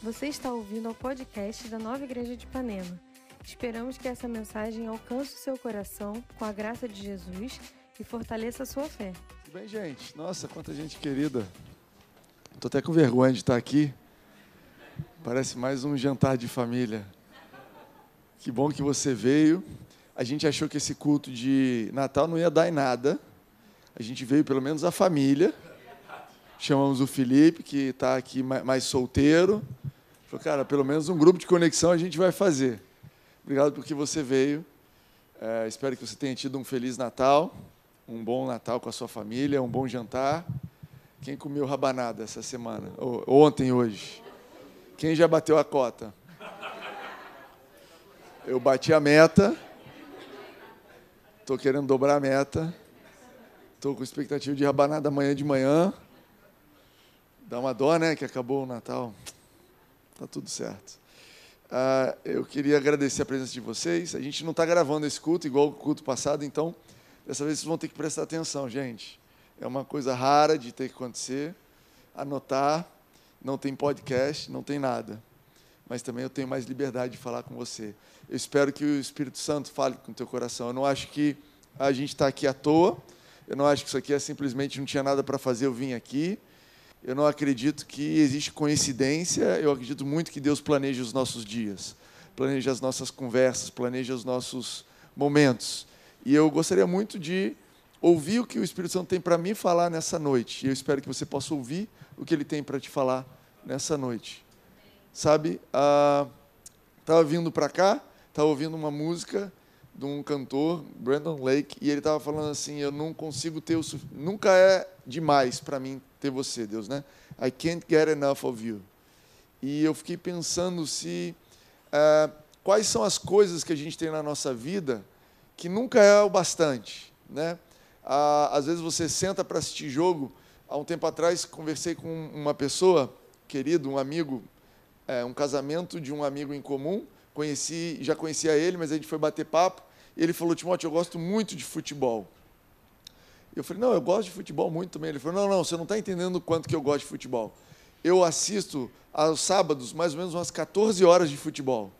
Você está ouvindo ao podcast da Nova Igreja de Ipanema. Esperamos que essa mensagem alcance o seu coração com a graça de Jesus e fortaleça a sua fé. Tudo bem, gente? Nossa, quanta gente querida. Estou até com vergonha de estar aqui. Parece mais um jantar de família. Que bom que você veio. A gente achou que esse culto de Natal não ia dar em nada. A gente veio pelo menos a família. Chamamos o Felipe, que está aqui mais solteiro. Falou, cara, pelo menos um grupo de conexão a gente vai fazer. Obrigado porque você veio. É, espero que você tenha tido um feliz Natal, um bom Natal com a sua família, um bom jantar. Quem comeu rabanada essa semana? Ou, ontem, hoje? Quem já bateu a cota? Eu bati a meta. Estou querendo dobrar a meta. Estou com expectativa de rabanada amanhã de manhã. Dá uma dó, né? Que acabou o Natal. Tá tudo certo. Uh, eu queria agradecer a presença de vocês. A gente não está gravando esse culto igual o culto passado, então dessa vez vocês vão ter que prestar atenção, gente. É uma coisa rara de ter que acontecer. Anotar. Não tem podcast, não tem nada. Mas também eu tenho mais liberdade de falar com você. Eu espero que o Espírito Santo fale com o teu coração. Eu não acho que a gente está aqui à toa. Eu não acho que isso aqui é simplesmente não tinha nada para fazer, eu vim aqui. Eu não acredito que existe coincidência, eu acredito muito que Deus planeja os nossos dias, planeja as nossas conversas, planeja os nossos momentos. E eu gostaria muito de ouvir o que o Espírito Santo tem para mim falar nessa noite. E eu espero que você possa ouvir o que ele tem para te falar nessa noite. Sabe, estava ah, vindo para cá, estava ouvindo uma música de um cantor, Brandon Lake, e ele estava falando assim: Eu não consigo ter o. Nunca é demais para mim ter você, Deus, né? I can't get enough of you. E eu fiquei pensando se uh, quais são as coisas que a gente tem na nossa vida que nunca é o bastante, né? Uh, às vezes você senta para assistir jogo. Há um tempo atrás conversei com uma pessoa, querido, um amigo, é, um casamento de um amigo em comum. Conheci, já conhecia ele, mas a gente foi bater papo. Ele falou: Timóteo, eu gosto muito de futebol. Eu falei, não, eu gosto de futebol muito também. Ele falou, não, não, você não está entendendo o quanto que eu gosto de futebol. Eu assisto aos sábados mais ou menos umas 14 horas de futebol.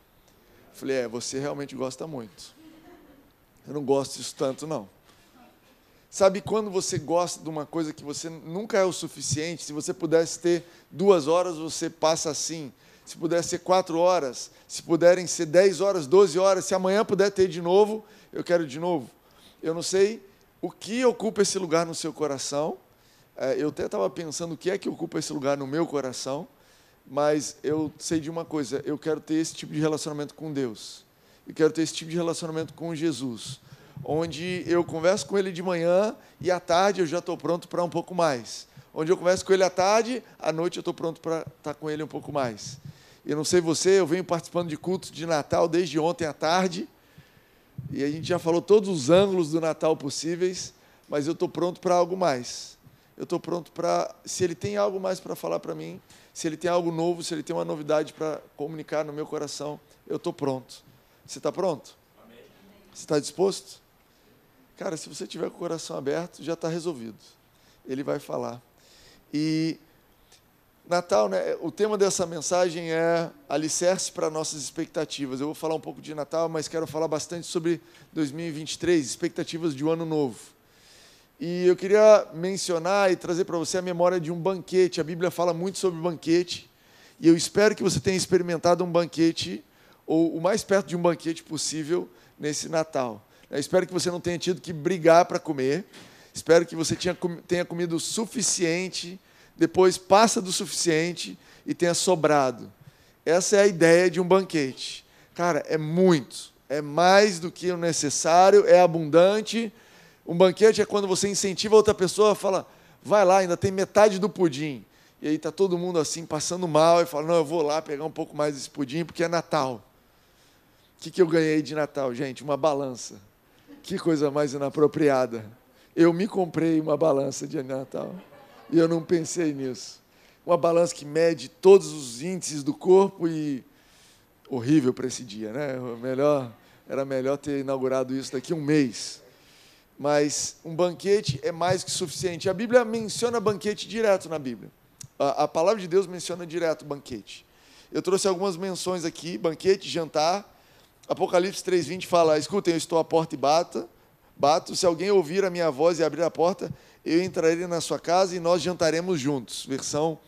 Eu falei, é, você realmente gosta muito. Eu não gosto disso tanto, não. Sabe quando você gosta de uma coisa que você nunca é o suficiente? Se você pudesse ter duas horas, você passa assim. Se pudesse ser quatro horas, se puderem ser dez horas, doze horas, se amanhã puder ter de novo, eu quero de novo. Eu não sei o que ocupa esse lugar no seu coração. É, eu até estava pensando o que é que ocupa esse lugar no meu coração, mas eu sei de uma coisa: eu quero ter esse tipo de relacionamento com Deus. Eu quero ter esse tipo de relacionamento com Jesus, onde eu converso com Ele de manhã e à tarde eu já estou pronto para um pouco mais. Onde eu converso com Ele à tarde, à noite eu estou pronto para estar com Ele um pouco mais. Eu não sei você, eu venho participando de cultos de Natal desde ontem à tarde e a gente já falou todos os ângulos do Natal possíveis, mas eu estou pronto para algo mais. Eu estou pronto para. Se ele tem algo mais para falar para mim, se ele tem algo novo, se ele tem uma novidade para comunicar no meu coração, eu estou pronto. Você está pronto? Amém. Você está disposto? Cara, se você tiver com o coração aberto, já está resolvido. Ele vai falar. E Natal, né? O tema dessa mensagem é alicerce para nossas expectativas. Eu vou falar um pouco de Natal, mas quero falar bastante sobre 2023, expectativas de um ano novo. E eu queria mencionar e trazer para você a memória de um banquete. A Bíblia fala muito sobre banquete, e eu espero que você tenha experimentado um banquete, ou o mais perto de um banquete possível, nesse Natal. Eu espero que você não tenha tido que brigar para comer. Espero que você tenha comido o suficiente depois passa do suficiente e tenha sobrado. Essa é a ideia de um banquete. Cara, é muito, é mais do que o necessário, é abundante. Um banquete é quando você incentiva outra pessoa, fala, vai lá, ainda tem metade do pudim. E aí está todo mundo assim, passando mal, e fala, não, eu vou lá pegar um pouco mais desse pudim, porque é Natal. O que, que eu ganhei de Natal, gente? Uma balança. Que coisa mais inapropriada. Eu me comprei uma balança de Natal. E eu não pensei nisso. Uma balança que mede todos os índices do corpo e horrível para esse dia, né? Melhor, era melhor ter inaugurado isso daqui a um mês. Mas um banquete é mais que suficiente. A Bíblia menciona banquete direto na Bíblia. A, a palavra de Deus menciona direto banquete. Eu trouxe algumas menções aqui: banquete, jantar. Apocalipse 3,20 fala: Escutem, eu estou à porta e bato. bato. Se alguém ouvir a minha voz e abrir a porta, eu entrarei na sua casa e nós jantaremos juntos. Versão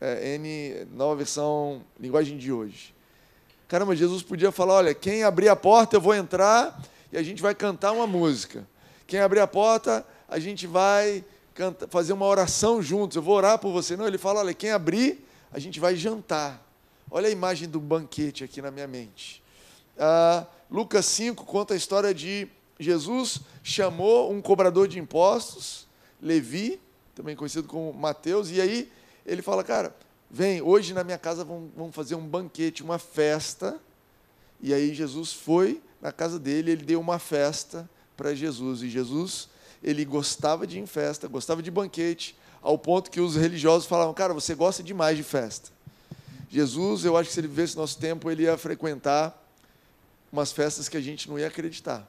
é, N, nova versão, linguagem de hoje. Caramba, Jesus podia falar: olha, quem abrir a porta, eu vou entrar e a gente vai cantar uma música. Quem abrir a porta, a gente vai canta, fazer uma oração juntos. Eu vou orar por você. Não, ele fala: olha, quem abrir, a gente vai jantar. Olha a imagem do banquete aqui na minha mente. Ah, Lucas 5 conta a história de Jesus chamou um cobrador de impostos, Levi, também conhecido como Mateus, e aí ele fala, cara, vem, hoje na minha casa vamos, fazer um banquete, uma festa. E aí Jesus foi na casa dele, ele deu uma festa para Jesus. E Jesus, ele gostava de ir em festa, gostava de banquete, ao ponto que os religiosos falavam, cara, você gosta demais de festa. Jesus, eu acho que se ele vivesse nosso tempo, ele ia frequentar umas festas que a gente não ia acreditar.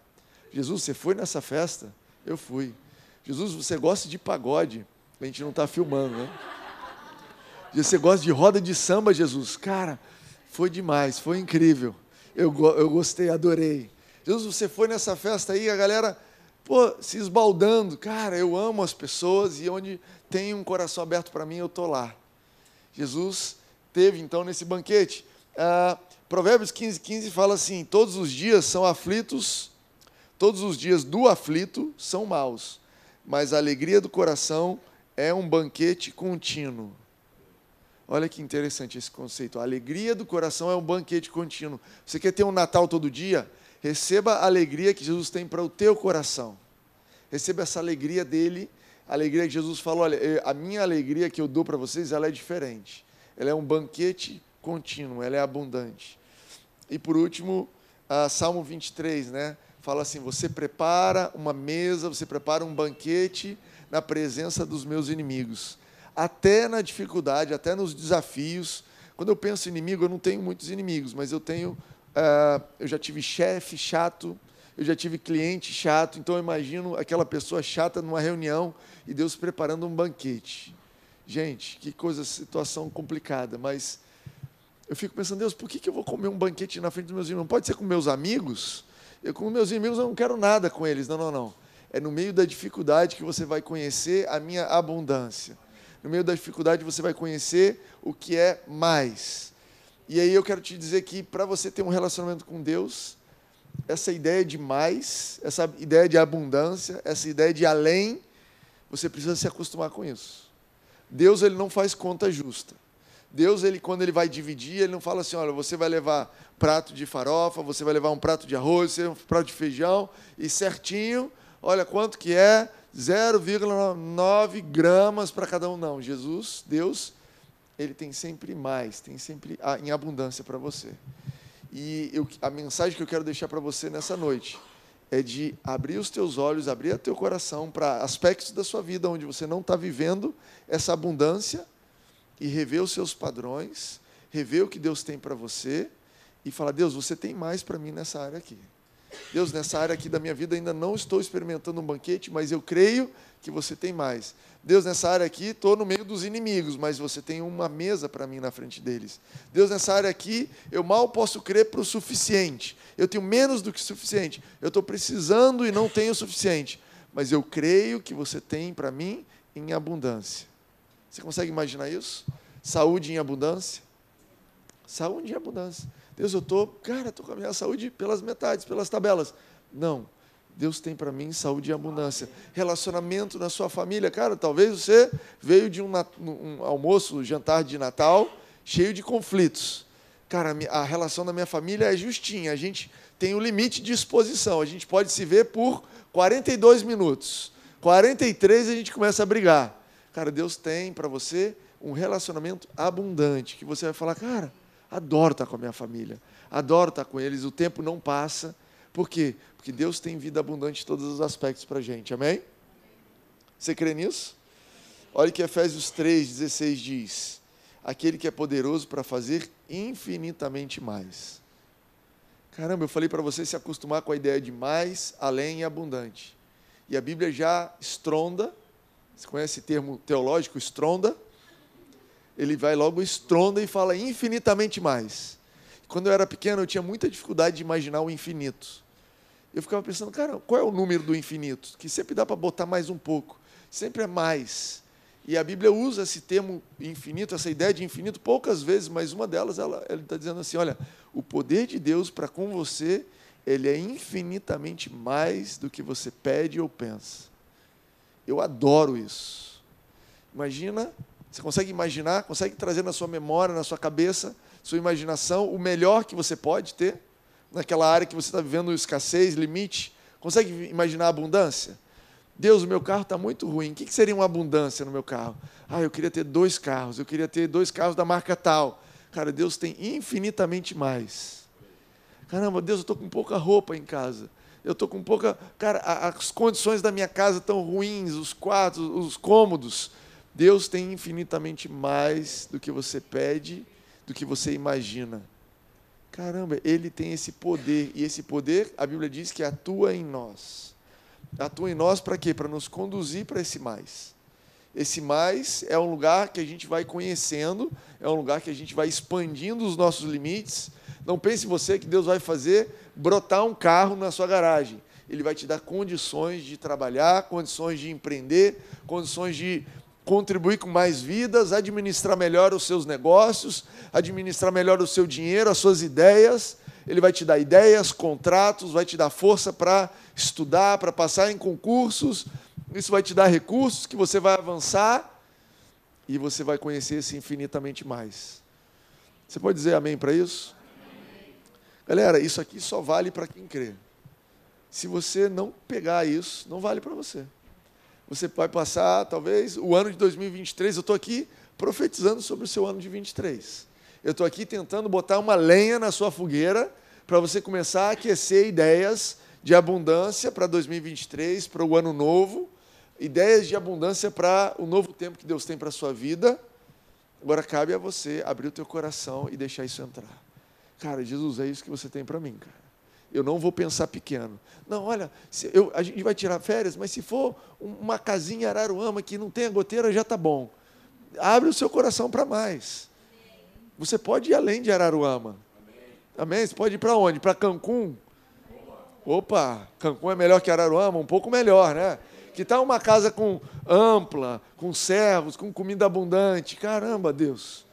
Jesus, você foi nessa festa? Eu fui. Jesus, você gosta de pagode? A gente não está filmando, né? Você gosta de roda de samba, Jesus? Cara, foi demais, foi incrível. Eu, eu gostei, adorei. Jesus, você foi nessa festa aí, a galera pô, se esbaldando. Cara, eu amo as pessoas e onde tem um coração aberto para mim, eu estou lá. Jesus teve então nesse banquete. Ah, Provérbios 15, 15 fala assim: Todos os dias são aflitos, todos os dias do aflito são maus, mas a alegria do coração é um banquete contínuo. Olha que interessante esse conceito. A alegria do coração é um banquete contínuo. Você quer ter um Natal todo dia? Receba a alegria que Jesus tem para o teu coração. Receba essa alegria dele, a alegria que Jesus falou, olha, a minha alegria que eu dou para vocês, ela é diferente. Ela é um banquete contínuo, ela é abundante. E por último, Salmo 23, né? Fala assim: Você prepara uma mesa, você prepara um banquete na presença dos meus inimigos até na dificuldade, até nos desafios. Quando eu penso em inimigo, eu não tenho muitos inimigos, mas eu tenho. Uh, eu já tive chefe chato, eu já tive cliente chato, então eu imagino aquela pessoa chata numa reunião e Deus preparando um banquete. Gente, que coisa, situação complicada, mas eu fico pensando, Deus, por que, que eu vou comer um banquete na frente dos meus irmãos? Pode ser com meus amigos? Eu, com meus inimigos, eu não quero nada com eles. Não, não, não. É no meio da dificuldade que você vai conhecer a minha abundância no meio da dificuldade você vai conhecer o que é mais. E aí eu quero te dizer que para você ter um relacionamento com Deus, essa ideia de mais, essa ideia de abundância, essa ideia de além, você precisa se acostumar com isso. Deus ele não faz conta justa. Deus ele quando ele vai dividir, ele não fala assim, olha, você vai levar prato de farofa, você vai levar um prato de arroz, um prato de feijão e certinho, olha quanto que é, 0,9 gramas para cada um, não. Jesus, Deus, ele tem sempre mais, tem sempre em abundância para você. E eu, a mensagem que eu quero deixar para você nessa noite é de abrir os teus olhos, abrir o teu coração para aspectos da sua vida onde você não está vivendo essa abundância e rever os seus padrões, rever o que Deus tem para você e falar: Deus, você tem mais para mim nessa área aqui. Deus, nessa área aqui da minha vida ainda não estou experimentando um banquete, mas eu creio que você tem mais. Deus, nessa área aqui, estou no meio dos inimigos, mas você tem uma mesa para mim na frente deles. Deus, nessa área aqui, eu mal posso crer para o suficiente. Eu tenho menos do que suficiente. Eu estou precisando e não tenho o suficiente. Mas eu creio que você tem para mim em abundância. Você consegue imaginar isso? Saúde em abundância? Saúde em abundância. Deus, eu estou, cara, estou com a minha saúde pelas metades, pelas tabelas. Não. Deus tem para mim saúde e abundância. Relacionamento na sua família. Cara, talvez você veio de um, um almoço, jantar de Natal, cheio de conflitos. Cara, a relação da minha família é justinha. A gente tem um limite de exposição. A gente pode se ver por 42 minutos. 43 a gente começa a brigar. Cara, Deus tem para você um relacionamento abundante, que você vai falar, cara, Adoro estar com a minha família, adoro estar com eles, o tempo não passa. Por quê? Porque Deus tem vida abundante em todos os aspectos para a gente, amém? Você crê nisso? Olha que Efésios 3,16 diz: Aquele que é poderoso para fazer infinitamente mais. Caramba, eu falei para você se acostumar com a ideia de mais, além e abundante. E a Bíblia já estronda, você conhece esse termo teológico, estronda? ele vai logo estronda e fala infinitamente mais. Quando eu era pequeno, eu tinha muita dificuldade de imaginar o infinito. Eu ficava pensando, cara, qual é o número do infinito? Que sempre dá para botar mais um pouco, sempre é mais. E a Bíblia usa esse termo infinito, essa ideia de infinito, poucas vezes, mas uma delas, ela está dizendo assim: olha, o poder de Deus para com você, ele é infinitamente mais do que você pede ou pensa. Eu adoro isso. Imagina você consegue imaginar, consegue trazer na sua memória, na sua cabeça, sua imaginação, o melhor que você pode ter naquela área que você está vivendo escassez, limite? Consegue imaginar a abundância? Deus, o meu carro está muito ruim. O que seria uma abundância no meu carro? Ah, eu queria ter dois carros. Eu queria ter dois carros da marca tal. Cara, Deus tem infinitamente mais. Caramba, Deus, eu estou com pouca roupa em casa. Eu estou com pouca. Cara, as condições da minha casa estão ruins, os quartos, os cômodos. Deus tem infinitamente mais do que você pede, do que você imagina. Caramba, Ele tem esse poder, e esse poder, a Bíblia diz que atua em nós. Atua em nós para quê? Para nos conduzir para esse mais. Esse mais é um lugar que a gente vai conhecendo, é um lugar que a gente vai expandindo os nossos limites. Não pense você que Deus vai fazer brotar um carro na sua garagem. Ele vai te dar condições de trabalhar, condições de empreender, condições de contribuir com mais vidas, administrar melhor os seus negócios, administrar melhor o seu dinheiro, as suas ideias. Ele vai te dar ideias, contratos, vai te dar força para estudar, para passar em concursos. Isso vai te dar recursos que você vai avançar e você vai conhecer esse infinitamente mais. Você pode dizer amém para isso? Galera, isso aqui só vale para quem crê. Se você não pegar isso, não vale para você. Você vai passar, talvez, o ano de 2023. Eu estou aqui profetizando sobre o seu ano de 23. Eu estou aqui tentando botar uma lenha na sua fogueira para você começar a aquecer ideias de abundância para 2023, para o ano novo, ideias de abundância para o novo tempo que Deus tem para a sua vida. Agora cabe a você abrir o teu coração e deixar isso entrar. Cara, Jesus, é isso que você tem para mim, cara. Eu não vou pensar pequeno. Não, olha, eu, a gente vai tirar férias, mas se for uma casinha Araruama que não tenha goteira, já está bom. Abre o seu coração para mais. Você pode ir além de Araruama. Amém? Você pode ir para onde? Para Cancún? Opa, Cancún é melhor que Araruama? Um pouco melhor, né? Que tal uma casa com ampla, com servos, com comida abundante? Caramba, Deus.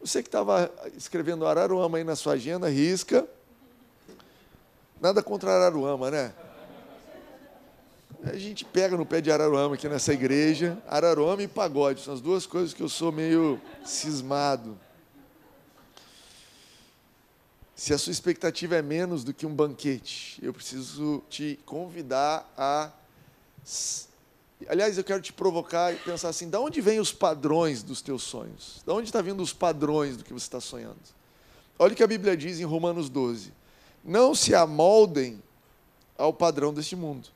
Você que estava escrevendo Araruama aí na sua agenda, risca. Nada contra Araruama, né? A gente pega no pé de Araruama aqui nessa igreja. Araruama e pagode são as duas coisas que eu sou meio cismado. Se a sua expectativa é menos do que um banquete, eu preciso te convidar a. Aliás, eu quero te provocar e pensar assim: da onde vêm os padrões dos teus sonhos? Da onde está vindo os padrões do que você está sonhando? Olha o que a Bíblia diz em Romanos 12 não se amoldem ao padrão deste mundo.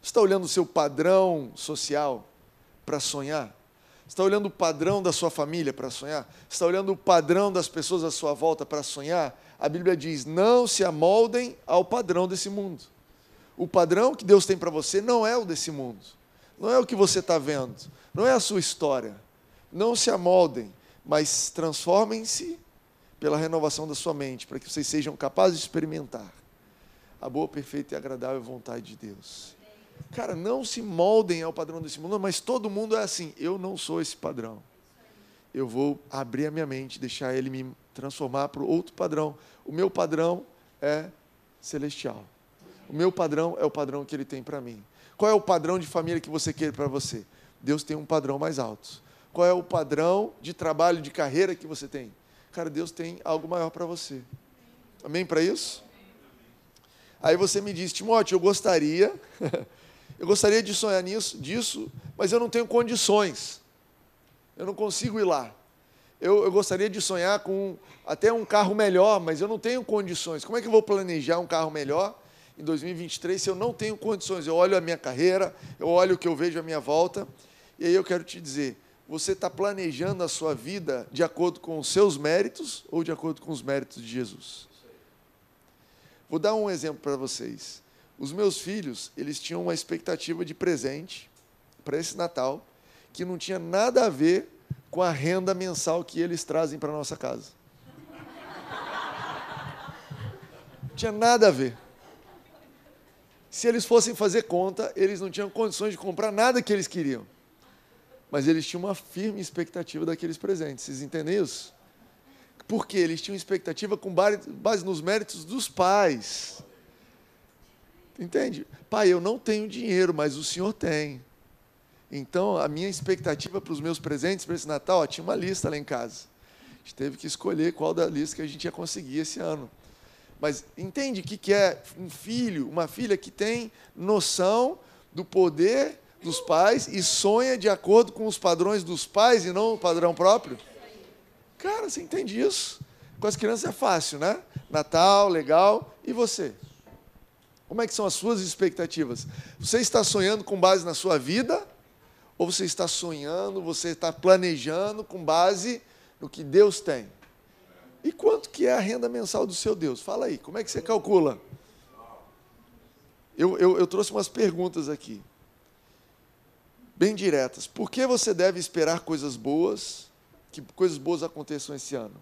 Você está olhando o seu padrão social para sonhar? Está olhando o padrão da sua família para sonhar? Está olhando o padrão das pessoas à sua volta para sonhar? A Bíblia diz: não se amoldem ao padrão desse mundo. O padrão que Deus tem para você não é o desse mundo, não é o que você está vendo, não é a sua história. Não se amoldem, mas transformem-se pela renovação da sua mente, para que vocês sejam capazes de experimentar a boa, perfeita e agradável vontade de Deus. Cara, não se moldem ao padrão desse mundo, mas todo mundo é assim. Eu não sou esse padrão. Eu vou abrir a minha mente, deixar ele me transformar para outro padrão. O meu padrão é celestial. O meu padrão é o padrão que ele tem para mim. Qual é o padrão de família que você quer para você? Deus tem um padrão mais alto. Qual é o padrão de trabalho, de carreira que você tem? Cara, Deus tem algo maior para você. Amém para isso? Aí você me diz, Timóteo, eu gostaria, eu gostaria de sonhar nisso, disso, mas eu não tenho condições. Eu não consigo ir lá. Eu, eu, gostaria de sonhar com até um carro melhor, mas eu não tenho condições. Como é que eu vou planejar um carro melhor em 2023 se eu não tenho condições? Eu olho a minha carreira, eu olho o que eu vejo à minha volta, e aí eu quero te dizer: você está planejando a sua vida de acordo com os seus méritos ou de acordo com os méritos de Jesus? Vou dar um exemplo para vocês. Os meus filhos, eles tinham uma expectativa de presente para esse Natal que não tinha nada a ver com a renda mensal que eles trazem para nossa casa. Não tinha nada a ver. Se eles fossem fazer conta, eles não tinham condições de comprar nada que eles queriam. Mas eles tinham uma firme expectativa daqueles presentes. Vocês entendem isso? Porque eles tinham expectativa com base nos méritos dos pais. Entende? Pai, eu não tenho dinheiro, mas o senhor tem. Então, a minha expectativa para os meus presentes para esse Natal, ó, tinha uma lista lá em casa. A gente teve que escolher qual da lista que a gente ia conseguir esse ano. Mas entende o que, que é um filho, uma filha que tem noção do poder dos pais e sonha de acordo com os padrões dos pais e não o padrão próprio? Cara, você entende isso? Com as crianças é fácil, né? Natal, legal. E você? Como é que são as suas expectativas? Você está sonhando com base na sua vida? Ou você está sonhando, você está planejando com base no que Deus tem? E quanto que é a renda mensal do seu Deus? Fala aí, como é que você calcula? Eu, eu, eu trouxe umas perguntas aqui, bem diretas. Por que você deve esperar coisas boas, que coisas boas aconteçam esse ano?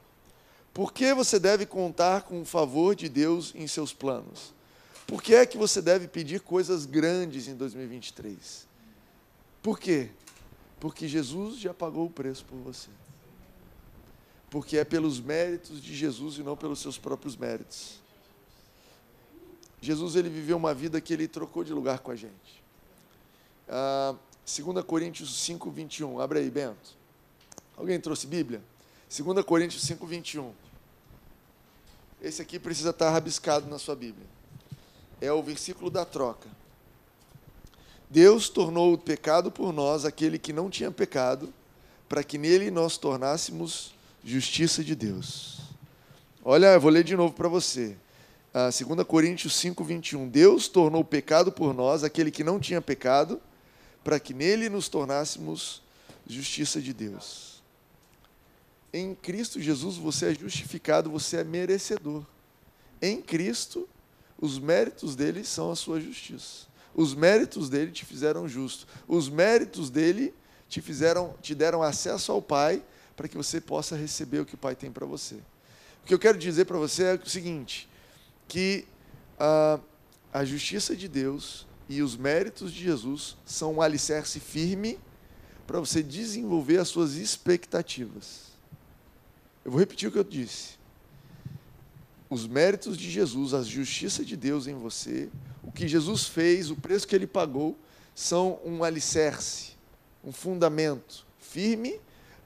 Por que você deve contar com o favor de Deus em seus planos? Por que é que você deve pedir coisas grandes em 2023? Por quê? Porque Jesus já pagou o preço por você. Porque é pelos méritos de Jesus e não pelos seus próprios méritos. Jesus ele viveu uma vida que ele trocou de lugar com a gente. Ah, 2 Coríntios 5, 21. Abre aí, Bento. Alguém trouxe Bíblia? 2 Coríntios 5, 21. Esse aqui precisa estar rabiscado na sua Bíblia é o versículo da troca. Deus tornou o pecado por nós aquele que não tinha pecado, para que nele nós tornássemos justiça de Deus. Olha, eu vou ler de novo para você. Ah, 2 Coríntios 5, 21. Deus tornou pecado por nós aquele que não tinha pecado, para que nele nos tornássemos justiça de Deus. Em Cristo Jesus você é justificado, você é merecedor. Em Cristo os méritos dele são a sua justiça. Os méritos dele te fizeram justo. Os méritos dele te fizeram, te deram acesso ao Pai para que você possa receber o que o Pai tem para você. O que eu quero dizer para você é o seguinte, que a, a justiça de Deus e os méritos de Jesus são um alicerce firme para você desenvolver as suas expectativas. Eu vou repetir o que eu disse os méritos de Jesus, a justiça de Deus em você, o que Jesus fez, o preço que ele pagou, são um alicerce, um fundamento firme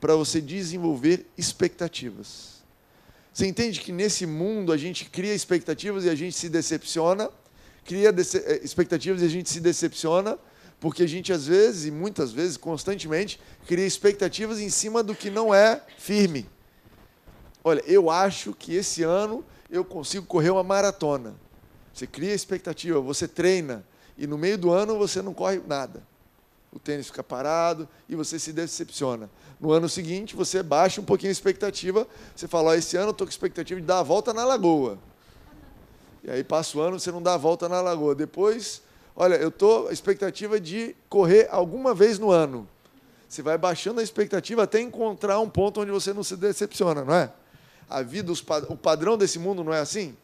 para você desenvolver expectativas. Você entende que nesse mundo a gente cria expectativas e a gente se decepciona, cria eh, expectativas e a gente se decepciona, porque a gente às vezes, e muitas vezes, constantemente, cria expectativas em cima do que não é firme. Olha, eu acho que esse ano eu consigo correr uma maratona. Você cria expectativa, você treina, e no meio do ano você não corre nada. O tênis fica parado e você se decepciona. No ano seguinte, você baixa um pouquinho a expectativa, você fala: oh, esse ano eu estou com expectativa de dar a volta na lagoa. E aí passa o ano, você não dá a volta na lagoa. Depois, olha, eu estou a expectativa de correr alguma vez no ano. Você vai baixando a expectativa até encontrar um ponto onde você não se decepciona, não é? a vida, o padrão desse mundo não é assim?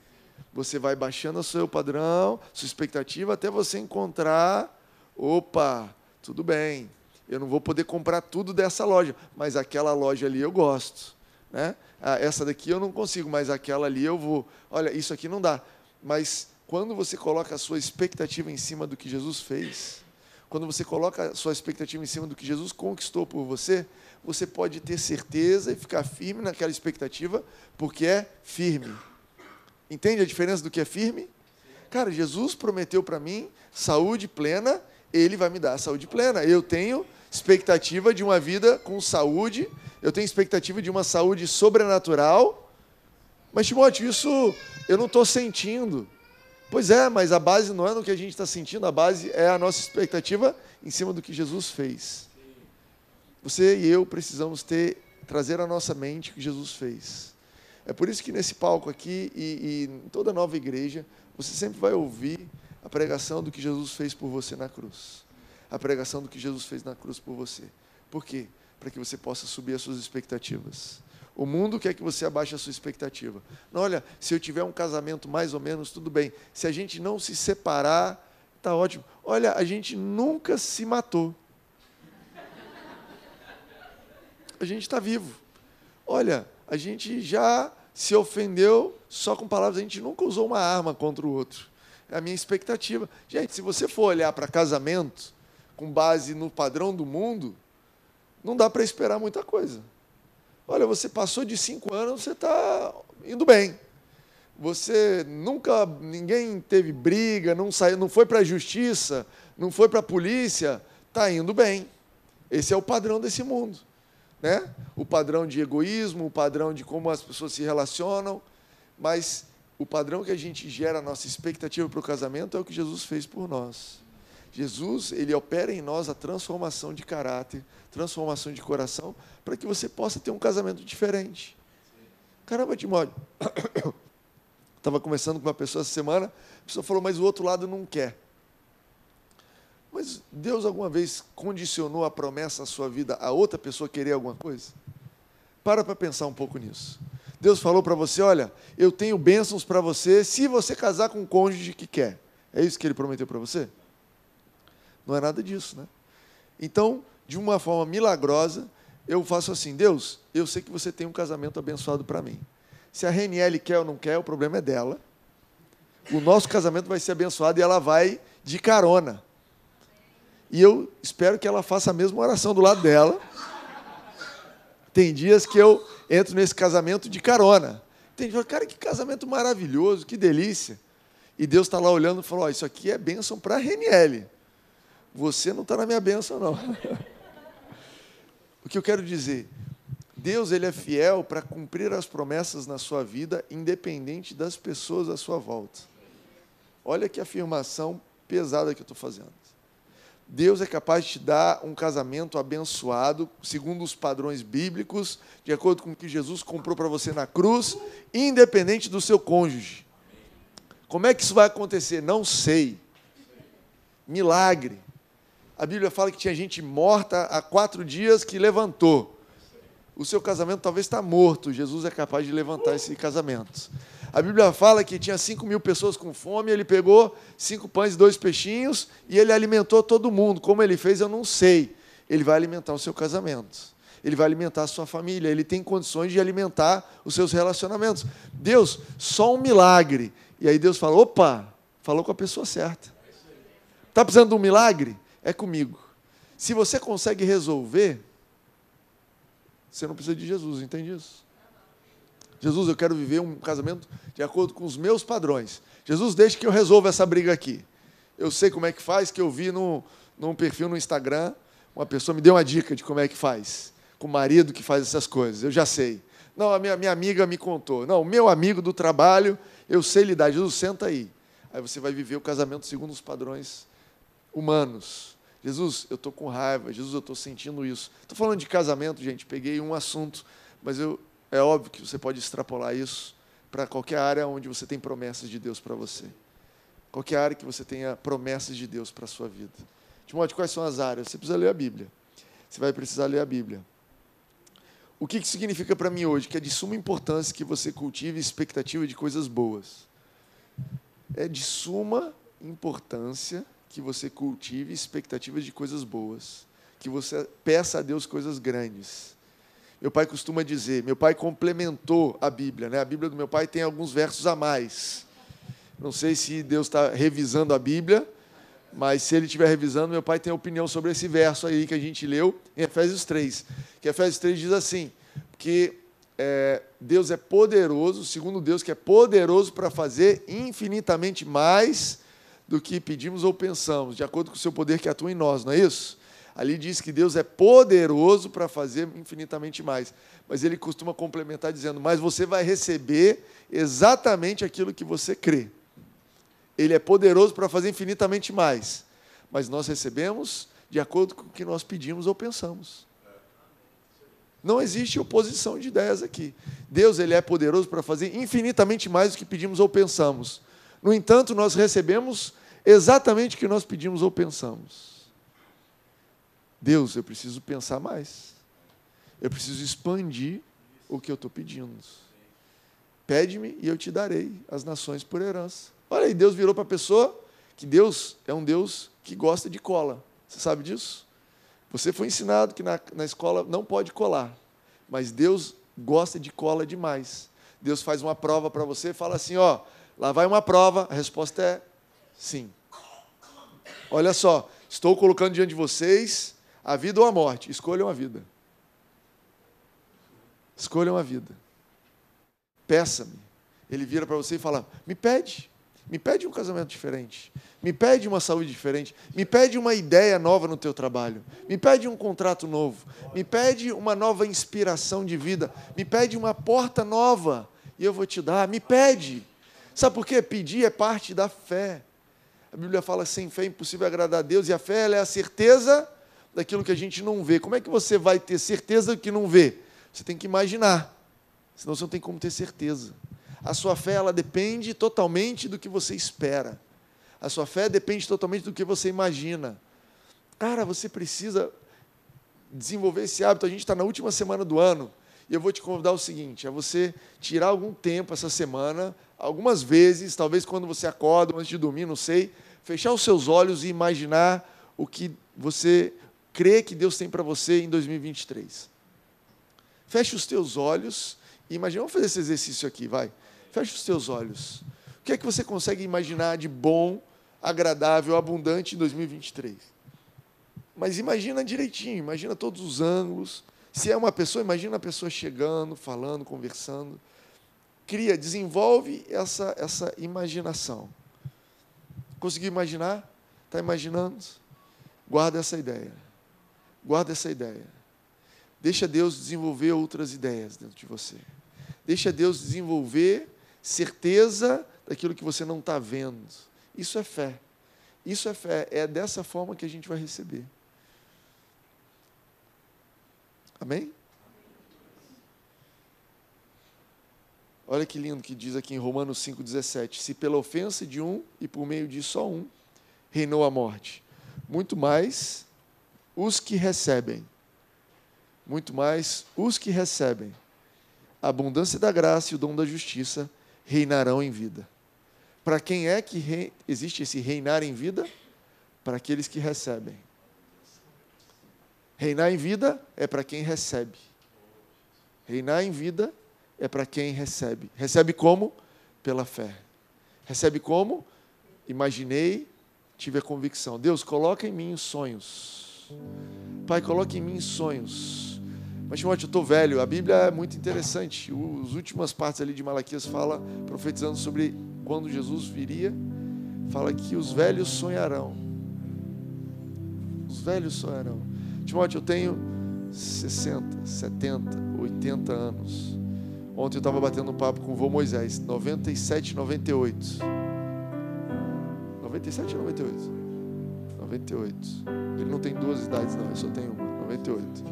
Você vai baixando o seu padrão, sua expectativa, até você encontrar, opa, tudo bem, eu não vou poder comprar tudo dessa loja, mas aquela loja ali eu gosto. Né? Ah, essa daqui eu não consigo, mas aquela ali eu vou. Olha, isso aqui não dá. Mas quando você coloca a sua expectativa em cima do que Jesus fez, quando você coloca a sua expectativa em cima do que Jesus conquistou por você, você pode ter certeza e ficar firme naquela expectativa, porque é firme. Entende a diferença do que é firme? Cara, Jesus prometeu para mim saúde plena, ele vai me dar saúde plena. Eu tenho expectativa de uma vida com saúde, eu tenho expectativa de uma saúde sobrenatural. Mas, Timóteo, isso eu não estou sentindo. Pois é, mas a base não é no que a gente está sentindo, a base é a nossa expectativa em cima do que Jesus fez. Você e eu precisamos ter trazer à nossa mente o que Jesus fez. É por isso que nesse palco aqui e, e em toda nova igreja, você sempre vai ouvir a pregação do que Jesus fez por você na cruz. A pregação do que Jesus fez na cruz por você. Por quê? para que você possa subir as suas expectativas. O mundo quer que você abaixe a sua expectativa. Não, olha, se eu tiver um casamento mais ou menos, tudo bem. Se a gente não se separar, tá ótimo. Olha, a gente nunca se matou. A gente está vivo. Olha, a gente já se ofendeu só com palavras, a gente nunca usou uma arma contra o outro. A minha expectativa. Gente, se você for olhar para casamento com base no padrão do mundo, não dá para esperar muita coisa. Olha, você passou de cinco anos, você está indo bem. Você nunca, ninguém teve briga, não saiu, não foi para a justiça, não foi para a polícia, está indo bem. Esse é o padrão desse mundo, né? O padrão de egoísmo, o padrão de como as pessoas se relacionam, mas o padrão que a gente gera a nossa expectativa para o casamento é o que Jesus fez por nós. Jesus, ele opera em nós a transformação de caráter, transformação de coração, para que você possa ter um casamento diferente. Caramba, Timóteo, estava conversando com uma pessoa essa semana, a pessoa falou, mas o outro lado não quer. Mas Deus alguma vez condicionou a promessa à sua vida a outra pessoa querer alguma coisa? Para para pensar um pouco nisso. Deus falou para você: olha, eu tenho bênçãos para você se você casar com um cônjuge que quer. É isso que ele prometeu para você? Não é nada disso, né? Então, de uma forma milagrosa, eu faço assim: Deus, eu sei que você tem um casamento abençoado para mim. Se a Reniele quer ou não quer, o problema é dela. O nosso casamento vai ser abençoado e ela vai de carona. E eu espero que ela faça a mesma oração do lado dela. Tem dias que eu entro nesse casamento de carona. Tem gente que cara, que casamento maravilhoso, que delícia. E Deus está lá olhando e falou: oh, Isso aqui é bênção para a Reniele. Você não está na minha bênção, não. o que eu quero dizer? Deus ele é fiel para cumprir as promessas na sua vida, independente das pessoas à sua volta. Olha que afirmação pesada que eu estou fazendo. Deus é capaz de te dar um casamento abençoado, segundo os padrões bíblicos, de acordo com o que Jesus comprou para você na cruz, independente do seu cônjuge. Como é que isso vai acontecer? Não sei. Milagre. A Bíblia fala que tinha gente morta há quatro dias que levantou. O seu casamento talvez está morto. Jesus é capaz de levantar esse casamento. A Bíblia fala que tinha cinco mil pessoas com fome, ele pegou cinco pães e dois peixinhos e ele alimentou todo mundo. Como ele fez, eu não sei. Ele vai alimentar o seu casamento. Ele vai alimentar a sua família. Ele tem condições de alimentar os seus relacionamentos. Deus, só um milagre. E aí Deus fala: opa, falou com a pessoa certa. Está precisando de um milagre? é comigo. Se você consegue resolver, você não precisa de Jesus, entende isso? Jesus, eu quero viver um casamento de acordo com os meus padrões. Jesus, deixe que eu resolva essa briga aqui. Eu sei como é que faz, que eu vi no, num perfil no Instagram, uma pessoa me deu uma dica de como é que faz, com o marido que faz essas coisas. Eu já sei. Não, a minha, minha amiga me contou. Não, o meu amigo do trabalho, eu sei lidar. Jesus, senta aí. Aí você vai viver o casamento segundo os padrões humanos. Jesus, eu estou com raiva, Jesus, eu estou sentindo isso. Estou falando de casamento, gente, peguei um assunto, mas eu, é óbvio que você pode extrapolar isso para qualquer área onde você tem promessas de Deus para você. Qualquer área que você tenha promessas de Deus para a sua vida. Timóteo, quais são as áreas? Você precisa ler a Bíblia. Você vai precisar ler a Bíblia. O que, que significa para mim hoje? Que é de suma importância que você cultive expectativa de coisas boas. É de suma importância que você cultive expectativas de coisas boas, que você peça a Deus coisas grandes. Meu pai costuma dizer, meu pai complementou a Bíblia, né? A Bíblia do meu pai tem alguns versos a mais. Não sei se Deus está revisando a Bíblia, mas se ele estiver revisando, meu pai tem opinião sobre esse verso aí que a gente leu em Efésios 3. Que Efésios 3 diz assim: que é, Deus é poderoso, segundo Deus, que é poderoso para fazer infinitamente mais do que pedimos ou pensamos, de acordo com o seu poder que atua em nós, não é isso? Ali diz que Deus é poderoso para fazer infinitamente mais. Mas ele costuma complementar dizendo: Mas você vai receber exatamente aquilo que você crê. Ele é poderoso para fazer infinitamente mais. Mas nós recebemos de acordo com o que nós pedimos ou pensamos. Não existe oposição de ideias aqui. Deus ele é poderoso para fazer infinitamente mais do que pedimos ou pensamos. No entanto, nós recebemos exatamente o que nós pedimos ou pensamos. Deus, eu preciso pensar mais. Eu preciso expandir o que eu estou pedindo. Pede-me e eu te darei as nações por herança. Olha aí, Deus virou para a pessoa que Deus é um Deus que gosta de cola. Você sabe disso? Você foi ensinado que na, na escola não pode colar, mas Deus gosta de cola demais. Deus faz uma prova para você e fala assim: ó, lá vai uma prova, a resposta é sim. Olha só, estou colocando diante de vocês a vida ou a morte. Escolham a vida. Escolham a vida. Peça-me. Ele vira para você e fala: me pede. Me pede um casamento diferente. Me pede uma saúde diferente. Me pede uma ideia nova no teu trabalho. Me pede um contrato novo. Me pede uma nova inspiração de vida. Me pede uma porta nova e eu vou te dar. Me pede. Sabe por quê? Pedir é parte da fé. A Bíblia fala sem fé é impossível agradar a Deus e a fé é a certeza daquilo que a gente não vê. Como é que você vai ter certeza que não vê? Você tem que imaginar. Senão você não tem como ter certeza. A sua fé ela depende totalmente do que você espera. A sua fé depende totalmente do que você imagina. Cara, você precisa desenvolver esse hábito. A gente está na última semana do ano e eu vou te convidar o seguinte: é você tirar algum tempo essa semana, algumas vezes, talvez quando você acorda, antes de dormir, não sei, fechar os seus olhos e imaginar o que você crê que Deus tem para você em 2023. Feche os teus olhos e imagine, vamos fazer esse exercício aqui, vai. Feche os teus olhos. O que é que você consegue imaginar de bom, agradável, abundante em 2023? Mas imagina direitinho, imagina todos os ângulos. Se é uma pessoa, imagina a pessoa chegando, falando, conversando. Cria, desenvolve essa, essa imaginação. Conseguiu imaginar? Está imaginando? Guarda essa ideia. Guarda essa ideia. Deixa Deus desenvolver outras ideias dentro de você. Deixa Deus desenvolver certeza daquilo que você não está vendo. Isso é fé. Isso é fé. É dessa forma que a gente vai receber. Amém? Olha que lindo que diz aqui em Romanos 5,17: Se pela ofensa de um e por meio de só um reinou a morte, muito mais os que recebem, muito mais os que recebem a abundância da graça e o dom da justiça reinarão em vida. Para quem é que existe esse reinar em vida? Para aqueles que recebem. Reinar em vida é para quem recebe. Reinar em vida é para quem recebe. Recebe como? Pela fé. Recebe como? Imaginei, tive a convicção. Deus, coloca em mim sonhos. Pai, coloca em mim sonhos mas, Timóteo, eu estou velho. A Bíblia é muito interessante. As últimas partes ali de Malaquias fala, profetizando sobre quando Jesus viria, fala que os velhos sonharão. Os velhos sonharão. Timóteo, eu tenho 60, 70, 80 anos. Ontem eu estava batendo um papo com o vô Moisés, 97, 98. 97 ou 98? 98. Ele não tem duas idades, não, eu só tenho uma. 98.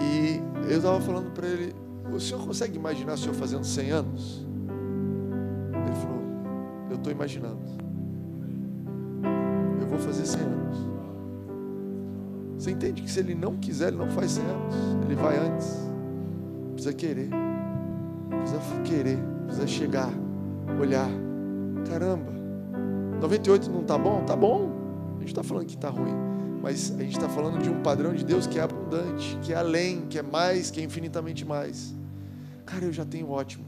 E eu estava falando para ele: O senhor consegue imaginar o senhor fazendo 100 anos? Ele falou: Eu estou imaginando. Eu vou fazer 100 anos. Você entende que se ele não quiser, ele não faz 100 anos. Ele vai antes. Precisa querer. Precisa querer. Precisa chegar. Olhar. Caramba. 98 não está bom? Tá bom. A gente está falando que está ruim mas a gente está falando de um padrão de Deus que é abundante, que é além, que é mais, que é infinitamente mais. Cara, eu já tenho ótimo.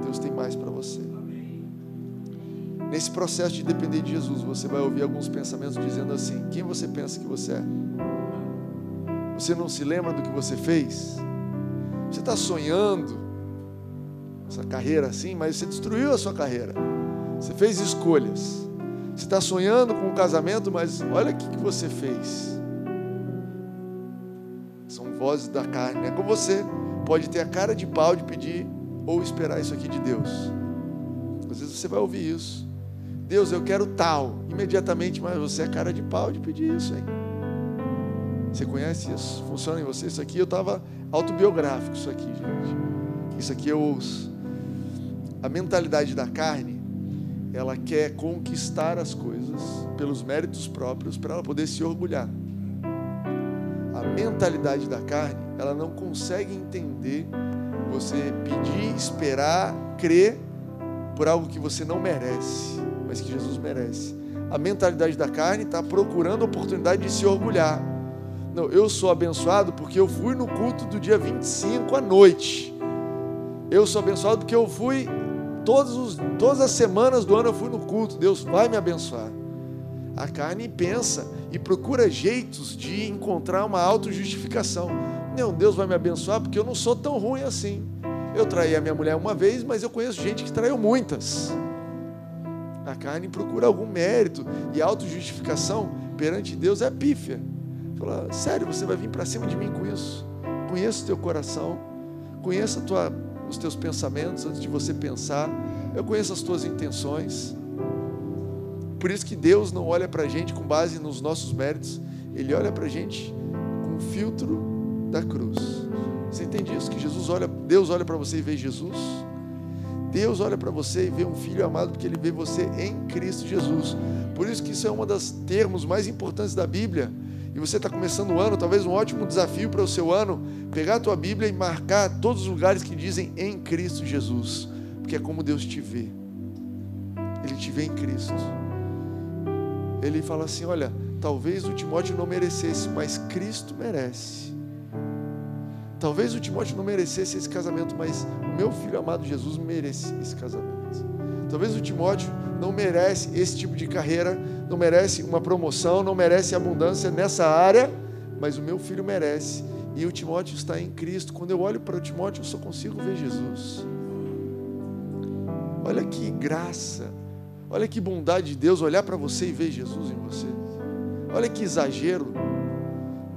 Deus tem mais para você. Nesse processo de depender de Jesus, você vai ouvir alguns pensamentos dizendo assim: quem você pensa que você é? Você não se lembra do que você fez? Você está sonhando essa carreira assim, mas você destruiu a sua carreira. Você fez escolhas. Você está sonhando com um casamento, mas olha o que você fez. São vozes da carne. É como você pode ter a cara de pau de pedir ou esperar isso aqui de Deus. Às vezes você vai ouvir isso. Deus, eu quero tal. Imediatamente, mas você é cara de pau de pedir isso, hein? Você conhece isso? Funciona em você? Isso aqui eu estava autobiográfico, isso aqui, gente. Isso aqui eu ouço. A mentalidade da carne ela quer conquistar as coisas pelos méritos próprios para ela poder se orgulhar. A mentalidade da carne, ela não consegue entender você pedir, esperar, crer por algo que você não merece, mas que Jesus merece. A mentalidade da carne está procurando a oportunidade de se orgulhar. Não, eu sou abençoado porque eu fui no culto do dia 25 à noite. Eu sou abençoado porque eu fui todos os, todas as semanas do ano eu fui no culto. Deus vai me abençoar. A carne pensa e procura jeitos de encontrar uma autojustificação. Não, Deus vai me abençoar porque eu não sou tão ruim assim. Eu traí a minha mulher uma vez, mas eu conheço gente que traiu muitas. A carne procura algum mérito e autojustificação perante Deus é pífia. Fala, sério, você vai vir para cima de mim com isso? Conheço o teu coração, conheço tua, os teus pensamentos antes de você pensar, eu conheço as tuas intenções. Por isso que Deus não olha para a gente com base nos nossos méritos, Ele olha para a gente com o filtro da cruz. Você entende isso? Que Jesus olha, Deus olha para você e vê Jesus. Deus olha para você e vê um filho amado porque Ele vê você em Cristo Jesus. Por isso que isso é um dos termos mais importantes da Bíblia. E você está começando o ano, talvez um ótimo desafio para o seu ano, pegar a tua Bíblia e marcar todos os lugares que dizem em Cristo Jesus, porque é como Deus te vê. Ele te vê em Cristo ele fala assim: Olha, talvez o Timóteo não merecesse, mas Cristo merece. Talvez o Timóteo não merecesse esse casamento, mas o meu filho amado Jesus merece esse casamento. Talvez o Timóteo não merece esse tipo de carreira, não merece uma promoção, não merece abundância nessa área, mas o meu filho merece. E o Timóteo está em Cristo. Quando eu olho para o Timóteo, eu só consigo ver Jesus. Olha que graça Olha que bondade de Deus olhar para você e ver Jesus em você. Olha que exagero.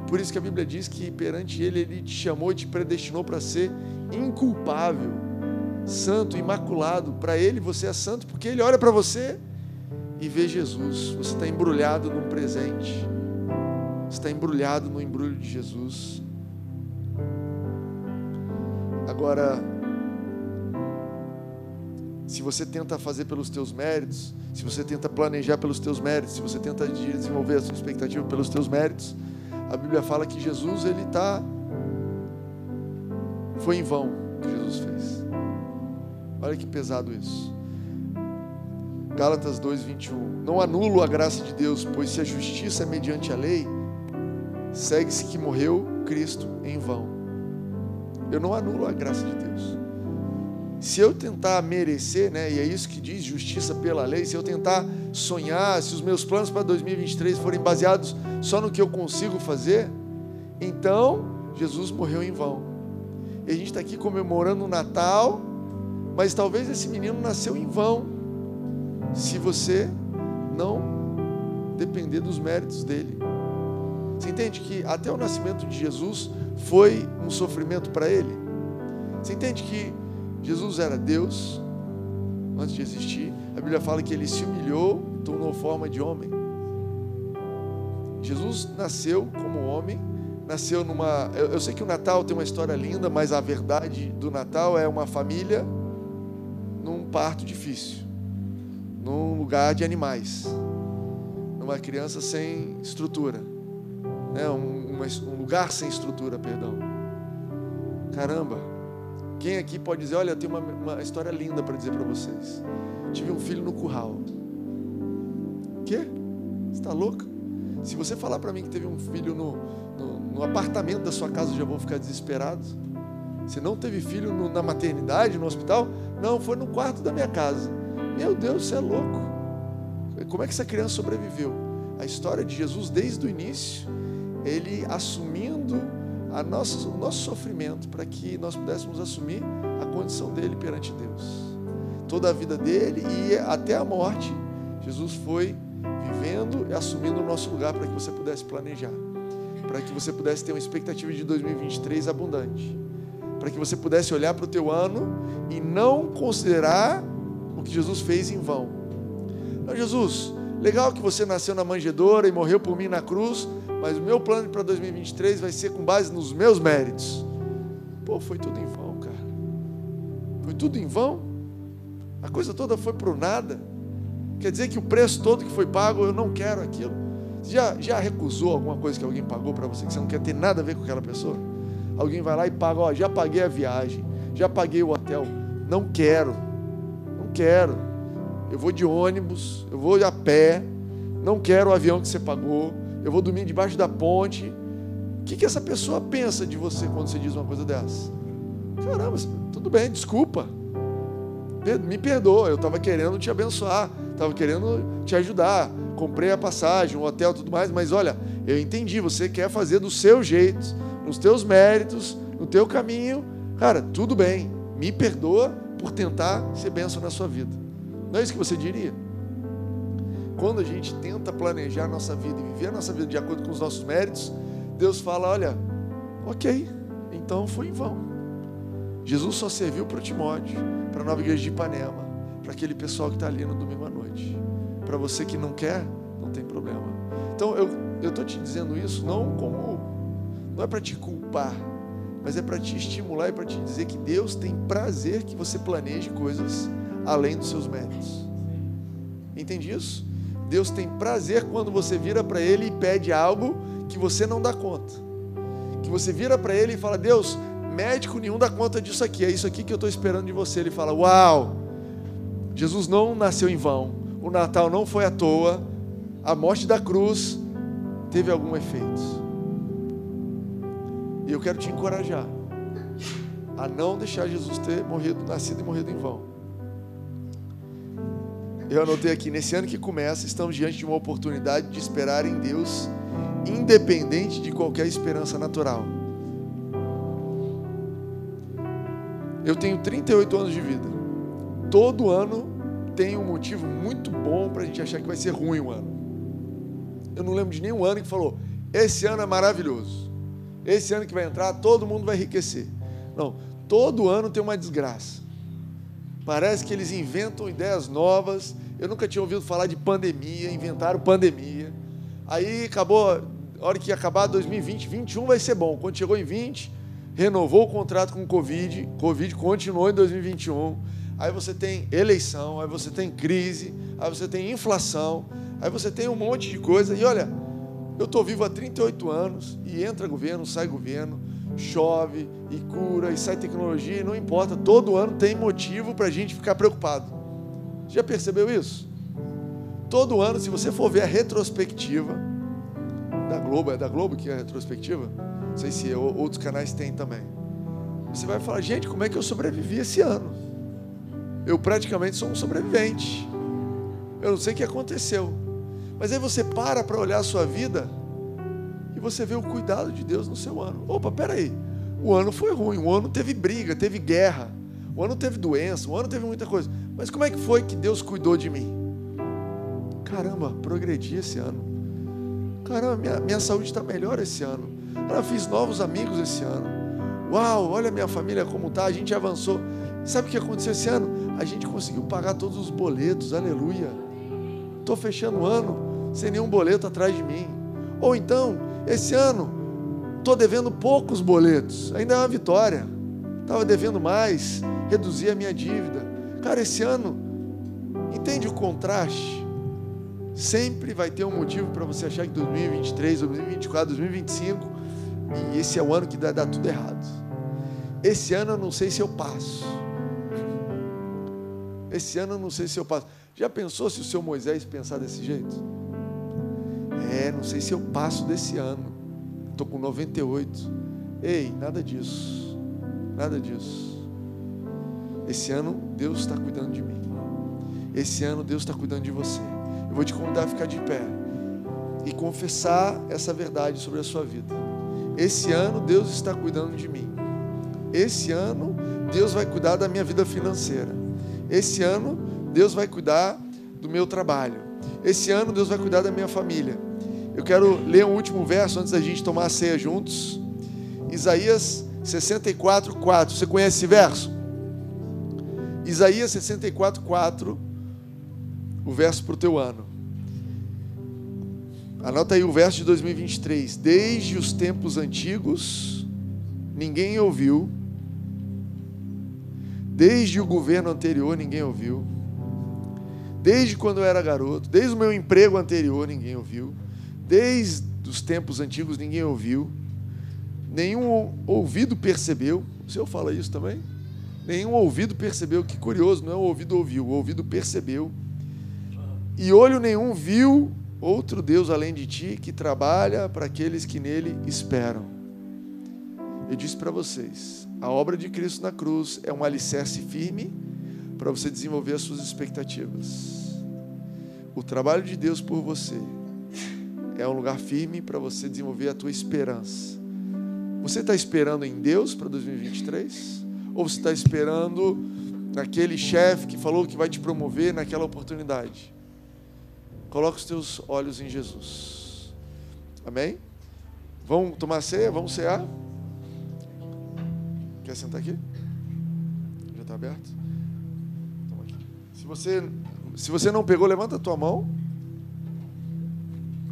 Por isso que a Bíblia diz que perante Ele, Ele te chamou e te predestinou para ser inculpável, santo, imaculado. Para Ele você é santo porque Ele olha para você e vê Jesus. Você está embrulhado num presente. Você está embrulhado no embrulho de Jesus. Agora, se você tenta fazer pelos teus méritos, se você tenta planejar pelos teus méritos, se você tenta desenvolver a sua expectativa pelos teus méritos, a Bíblia fala que Jesus ele está foi em vão que Jesus fez. Olha que pesado isso. Gálatas 2:21. Não anulo a graça de Deus, pois se a justiça é mediante a lei, segue-se que morreu Cristo em vão. Eu não anulo a graça de Deus. Se eu tentar merecer, né, e é isso que diz justiça pela lei, se eu tentar sonhar, se os meus planos para 2023 forem baseados só no que eu consigo fazer, então Jesus morreu em vão. E a gente está aqui comemorando o Natal, mas talvez esse menino nasceu em vão, se você não depender dos méritos dele. Você entende que até o nascimento de Jesus foi um sofrimento para ele? Você entende que Jesus era Deus antes de existir. A Bíblia fala que ele se humilhou tornou forma de homem. Jesus nasceu como homem, nasceu numa. Eu, eu, sei que o Natal tem uma história linda, mas a verdade do Natal é uma família num parto difícil, num lugar de animais, numa criança sem estrutura, né? um, um lugar sem estrutura, perdão. Caramba, quem aqui pode dizer, olha, eu tenho uma, uma história linda para dizer para vocês. Tive um filho no curral. Quê? Você está louco? Se você falar para mim que teve um filho no, no, no, apartamento da sua casa, eu já vou ficar desesperado. Você não teve filho no, na maternidade, no hospital? Não, foi no quarto da minha casa. Meu Deus, você é louco. Como é que essa criança sobreviveu? A história de Jesus, desde o início, ele assumindo o nosso sofrimento para que nós pudéssemos assumir a condição dele perante Deus. Toda a vida dele e até a morte, Jesus foi vivendo e assumindo o nosso lugar para que você pudesse planejar, para que você pudesse ter uma expectativa de 2023 abundante, para que você pudesse olhar para o teu ano e não considerar o que Jesus fez em vão. Não, Jesus, legal que você nasceu na manjedoura e morreu por mim na cruz, mas o meu plano para 2023 vai ser com base nos meus méritos. Pô, foi tudo em vão, cara. Foi tudo em vão. A coisa toda foi para o nada. Quer dizer que o preço todo que foi pago, eu não quero aquilo. Já, já recusou alguma coisa que alguém pagou para você que você não quer ter nada a ver com aquela pessoa? Alguém vai lá e paga, ó, já paguei a viagem, já paguei o hotel. Não quero, não quero. Eu vou de ônibus, eu vou a pé, não quero o avião que você pagou, eu vou dormir debaixo da ponte. O que, que essa pessoa pensa de você quando você diz uma coisa dessa? Caramba, tudo bem, desculpa. Me perdoa, eu estava querendo te abençoar, estava querendo te ajudar. Comprei a passagem, o hotel tudo mais, mas olha, eu entendi, você quer fazer do seu jeito, nos teus méritos, no teu caminho. Cara, tudo bem, me perdoa por tentar ser bênção na sua vida. Não é isso que você diria? Quando a gente tenta planejar a nossa vida e viver a nossa vida de acordo com os nossos méritos, Deus fala: olha, ok, então foi em vão. Jesus só serviu para o Timóteo, para a nova igreja de Ipanema, para aquele pessoal que está ali no domingo à noite. Para você que não quer, não tem problema. Então eu estou te dizendo isso não como não é para te culpar, mas é para te estimular e para te dizer que Deus tem prazer que você planeje coisas além dos seus méritos. Entende isso? Deus tem prazer quando você vira para Ele e pede algo que você não dá conta. Que você vira para Ele e fala: Deus, médico nenhum dá conta disso aqui, é isso aqui que eu estou esperando de você. Ele fala: Uau, Jesus não nasceu em vão, o Natal não foi à toa, a morte da cruz teve algum efeito. E eu quero te encorajar a não deixar Jesus ter morrido, nascido e morrido em vão. Eu anotei aqui, nesse ano que começa, estamos diante de uma oportunidade de esperar em Deus, independente de qualquer esperança natural. Eu tenho 38 anos de vida. Todo ano tem um motivo muito bom para a gente achar que vai ser ruim o ano. Eu não lembro de nenhum ano que falou: esse ano é maravilhoso. Esse ano que vai entrar, todo mundo vai enriquecer. Não, todo ano tem uma desgraça. Parece que eles inventam ideias novas. Eu nunca tinha ouvido falar de pandemia, inventaram pandemia. Aí acabou, a hora que acabar 2020, 21 vai ser bom. Quando chegou em 20, renovou o contrato com o Covid, Covid continuou em 2021. Aí você tem eleição, aí você tem crise, aí você tem inflação, aí você tem um monte de coisa. E olha, eu estou vivo há 38 anos e entra governo, sai governo chove e cura e sai tecnologia, e não importa, todo ano tem motivo para a gente ficar preocupado. Já percebeu isso? Todo ano, se você for ver a retrospectiva da Globo, é da Globo que é a retrospectiva? Não sei se outros canais têm também. Você vai falar, gente, como é que eu sobrevivi esse ano? Eu praticamente sou um sobrevivente. Eu não sei o que aconteceu. Mas aí você para para olhar a sua vida você vê o cuidado de Deus no seu ano. Opa, peraí. O ano foi ruim, o ano teve briga, teve guerra, o ano teve doença, o ano teve muita coisa. Mas como é que foi que Deus cuidou de mim? Caramba, progredi esse ano. Caramba, minha, minha saúde está melhor esse ano. Eu fiz novos amigos esse ano. Uau, olha minha família como está, a gente avançou. Sabe o que aconteceu esse ano? A gente conseguiu pagar todos os boletos, aleluia. Estou fechando o ano sem nenhum boleto atrás de mim. Ou então, esse ano, estou devendo poucos boletos, ainda é uma vitória. Estava devendo mais, reduzi a minha dívida. Cara, esse ano, entende o contraste? Sempre vai ter um motivo para você achar que 2023, 2024, 2025, e esse é o ano que dá, dá tudo errado. Esse ano eu não sei se eu passo. Esse ano eu não sei se eu passo. Já pensou se o seu Moisés pensar desse jeito? É, não sei se eu passo desse ano. Estou com 98. Ei, nada disso. Nada disso. Esse ano Deus está cuidando de mim. Esse ano Deus está cuidando de você. Eu vou te convidar a ficar de pé e confessar essa verdade sobre a sua vida. Esse ano Deus está cuidando de mim. Esse ano Deus vai cuidar da minha vida financeira. Esse ano Deus vai cuidar do meu trabalho. Esse ano Deus vai cuidar da minha família. Eu quero ler um último verso antes da gente tomar a ceia juntos. Isaías 64, 4. Você conhece esse verso? Isaías 64, 4. O verso para o teu ano. Anota aí o verso de 2023. Desde os tempos antigos, ninguém ouviu. Desde o governo anterior, ninguém ouviu. Desde quando eu era garoto, desde o meu emprego anterior, ninguém ouviu desde os tempos antigos ninguém ouviu, nenhum ouvido percebeu. O senhor fala isso também? Nenhum ouvido percebeu. Que curioso, não é o ouvido ouviu, o ouvido percebeu. E olho nenhum viu outro Deus além de ti que trabalha para aqueles que nele esperam. Eu disse para vocês: a obra de Cristo na cruz é um alicerce firme para você desenvolver as suas expectativas. O trabalho de Deus por você é um lugar firme para você desenvolver a tua esperança. Você está esperando em Deus para 2023? Ou você está esperando naquele chefe que falou que vai te promover naquela oportunidade? Coloque os teus olhos em Jesus. Amém? Vamos tomar ceia? Vamos cear? Quer sentar aqui? Já está aberto? Se você, se você não pegou, levanta a tua mão.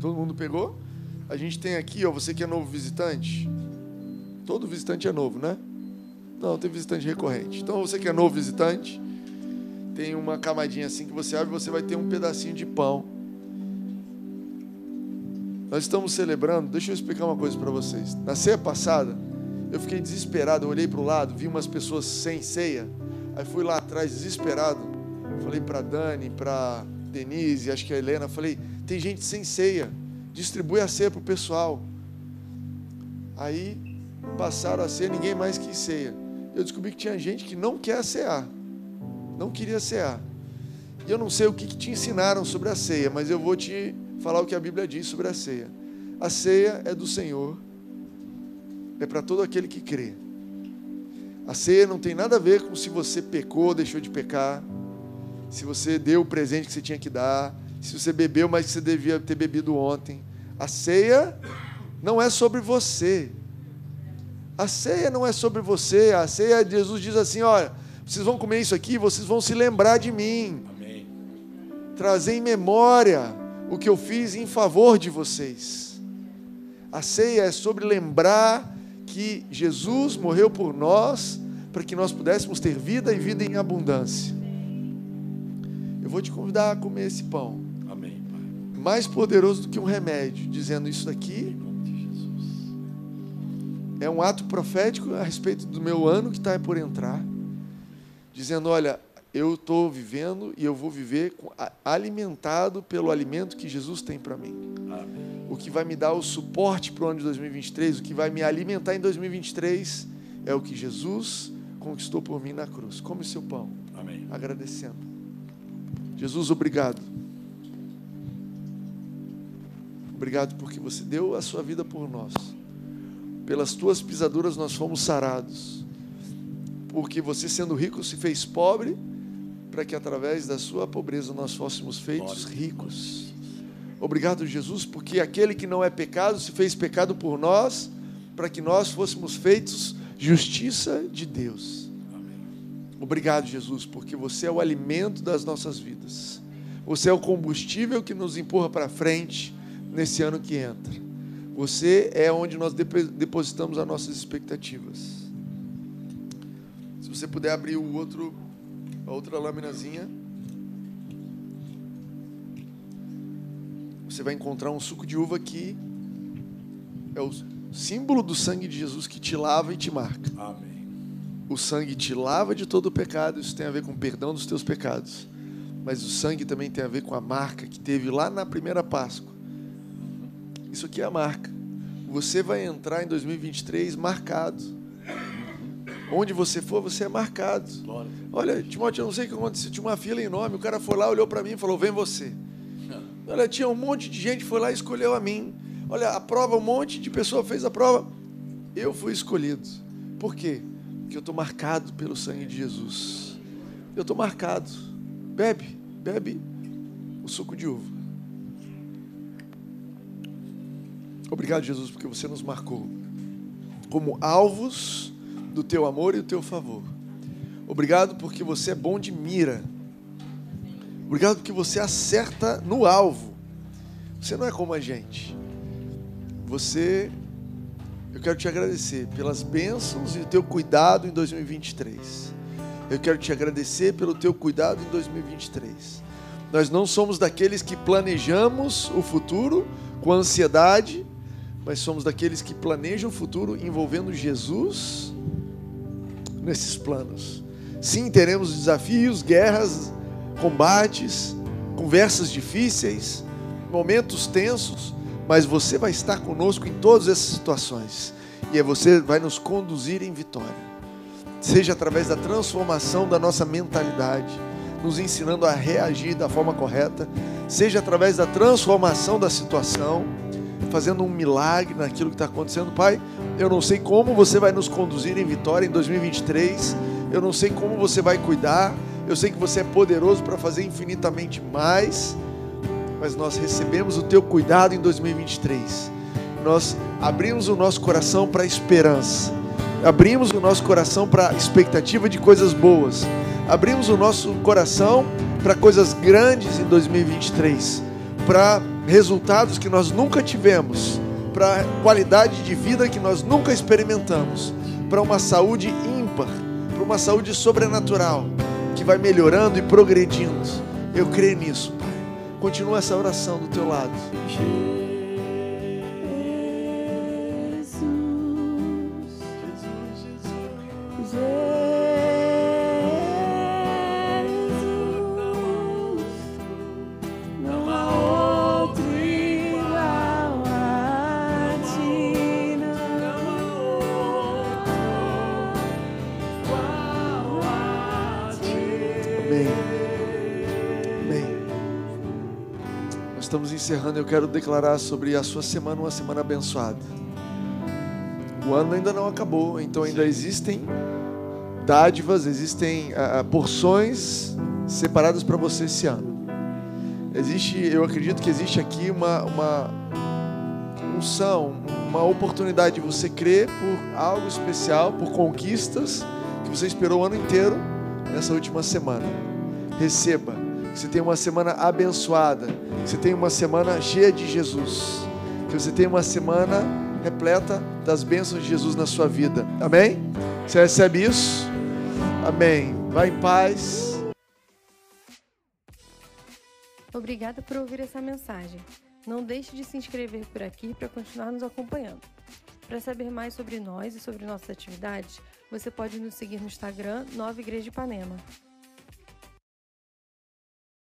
Todo mundo pegou? A gente tem aqui, ó, você que é novo visitante. Todo visitante é novo, né? Não, tem visitante recorrente. Então você que é novo visitante, tem uma camadinha assim que você abre você vai ter um pedacinho de pão. Nós estamos celebrando, deixa eu explicar uma coisa para vocês. Na ceia passada, eu fiquei desesperado, eu olhei para o lado, vi umas pessoas sem ceia. Aí fui lá atrás desesperado. Falei para Dani, para Denise, acho que a Helena, falei: "Tem gente sem ceia. Distribui a ceia para o pessoal". Aí passaram a ceia, ninguém mais quis ceia. Eu descobri que tinha gente que não quer cear. Não queria cear. E eu não sei o que, que te ensinaram sobre a ceia, mas eu vou te falar o que a Bíblia diz sobre a ceia. A ceia é do Senhor é para todo aquele que crê. A ceia não tem nada a ver com se você pecou, deixou de pecar, se você deu o presente que você tinha que dar, se você bebeu, mas que você devia ter bebido ontem. A ceia não é sobre você. A ceia não é sobre você. A ceia, Jesus diz assim: olha, vocês vão comer isso aqui, vocês vão se lembrar de mim. Amém. Trazer em memória o que eu fiz em favor de vocês. A ceia é sobre lembrar que Jesus morreu por nós para que nós pudéssemos ter vida e vida em abundância. Eu vou te convidar a comer esse pão. Mais poderoso do que um remédio, dizendo isso daqui. É um ato profético a respeito do meu ano que está por entrar, dizendo: olha, eu estou vivendo e eu vou viver alimentado pelo alimento que Jesus tem para mim. Amém o que vai me dar o suporte para o ano de 2023, o que vai me alimentar em 2023 é o que Jesus conquistou por mim na cruz. Come o seu pão. Amém. Agradecendo. Jesus, obrigado. Obrigado porque você deu a sua vida por nós. Pelas tuas pisaduras nós fomos sarados. Porque você, sendo rico, se fez pobre, para que através da sua pobreza nós fôssemos feitos ricos. Obrigado, Jesus, porque aquele que não é pecado se fez pecado por nós, para que nós fôssemos feitos justiça de Deus. Obrigado, Jesus, porque você é o alimento das nossas vidas. Você é o combustível que nos empurra para frente nesse ano que entra. Você é onde nós depositamos as nossas expectativas. Se você puder abrir o outro, a outra laminazinha. você vai encontrar um suco de uva que é o símbolo do sangue de Jesus que te lava e te marca. Amém. O sangue te lava de todo o pecado, isso tem a ver com o perdão dos teus pecados. Mas o sangue também tem a ver com a marca que teve lá na primeira Páscoa. Isso aqui é a marca. Você vai entrar em 2023 marcado. Onde você for, você é marcado. Olha, Timóteo, eu não sei o que aconteceu. Tinha uma fila enorme. O cara foi lá, olhou para mim e falou: Vem você. Olha, tinha um monte de gente foi lá e escolheu a mim. Olha, a prova, um monte de pessoa fez a prova. Eu fui escolhido. Por quê? Porque eu estou marcado pelo sangue de Jesus. Eu estou marcado. Bebe, bebe o suco de uva. Obrigado, Jesus, porque você nos marcou como alvos do teu amor e do teu favor. Obrigado porque você é bom de mira. Obrigado porque você acerta no alvo. Você não é como a gente. Você, eu quero te agradecer pelas bênçãos e o teu cuidado em 2023. Eu quero te agradecer pelo teu cuidado em 2023. Nós não somos daqueles que planejamos o futuro com ansiedade, mas somos daqueles que planejam o futuro envolvendo Jesus nesses planos. Sim, teremos desafios, guerras, combates, conversas difíceis, momentos tensos, mas você vai estar conosco em todas essas situações. E é você vai nos conduzir em vitória. Seja através da transformação da nossa mentalidade, nos ensinando a reagir da forma correta, seja através da transformação da situação, fazendo um milagre naquilo que está acontecendo. Pai, eu não sei como você vai nos conduzir em vitória em 2023, eu não sei como você vai cuidar, eu sei que você é poderoso para fazer infinitamente mais, mas nós recebemos o teu cuidado em 2023. Nós abrimos o nosso coração para esperança, abrimos o nosso coração para a expectativa de coisas boas. Abrimos o nosso coração para coisas grandes em 2023, para resultados que nós nunca tivemos, para qualidade de vida que nós nunca experimentamos, para uma saúde ímpar, para uma saúde sobrenatural que vai melhorando e progredindo. Eu creio nisso, Pai. Continua essa oração do teu lado. Encerrando, eu quero declarar sobre a sua semana uma semana abençoada. O ano ainda não acabou, então ainda existem dádivas, existem uh, porções separadas para você esse ano. Existe, eu acredito que existe aqui uma, uma unção, uma oportunidade de você crer por algo especial, por conquistas que você esperou o ano inteiro nessa última semana. Receba você tenha uma semana abençoada, você tenha uma semana cheia de Jesus, que você tenha uma semana repleta das bênçãos de Jesus na sua vida. Amém? Você recebe isso? Amém. Vai em paz. Obrigada por ouvir essa mensagem. Não deixe de se inscrever por aqui para continuar nos acompanhando. Para saber mais sobre nós e sobre nossas atividades, você pode nos seguir no Instagram Nova Igreja de Ipanema.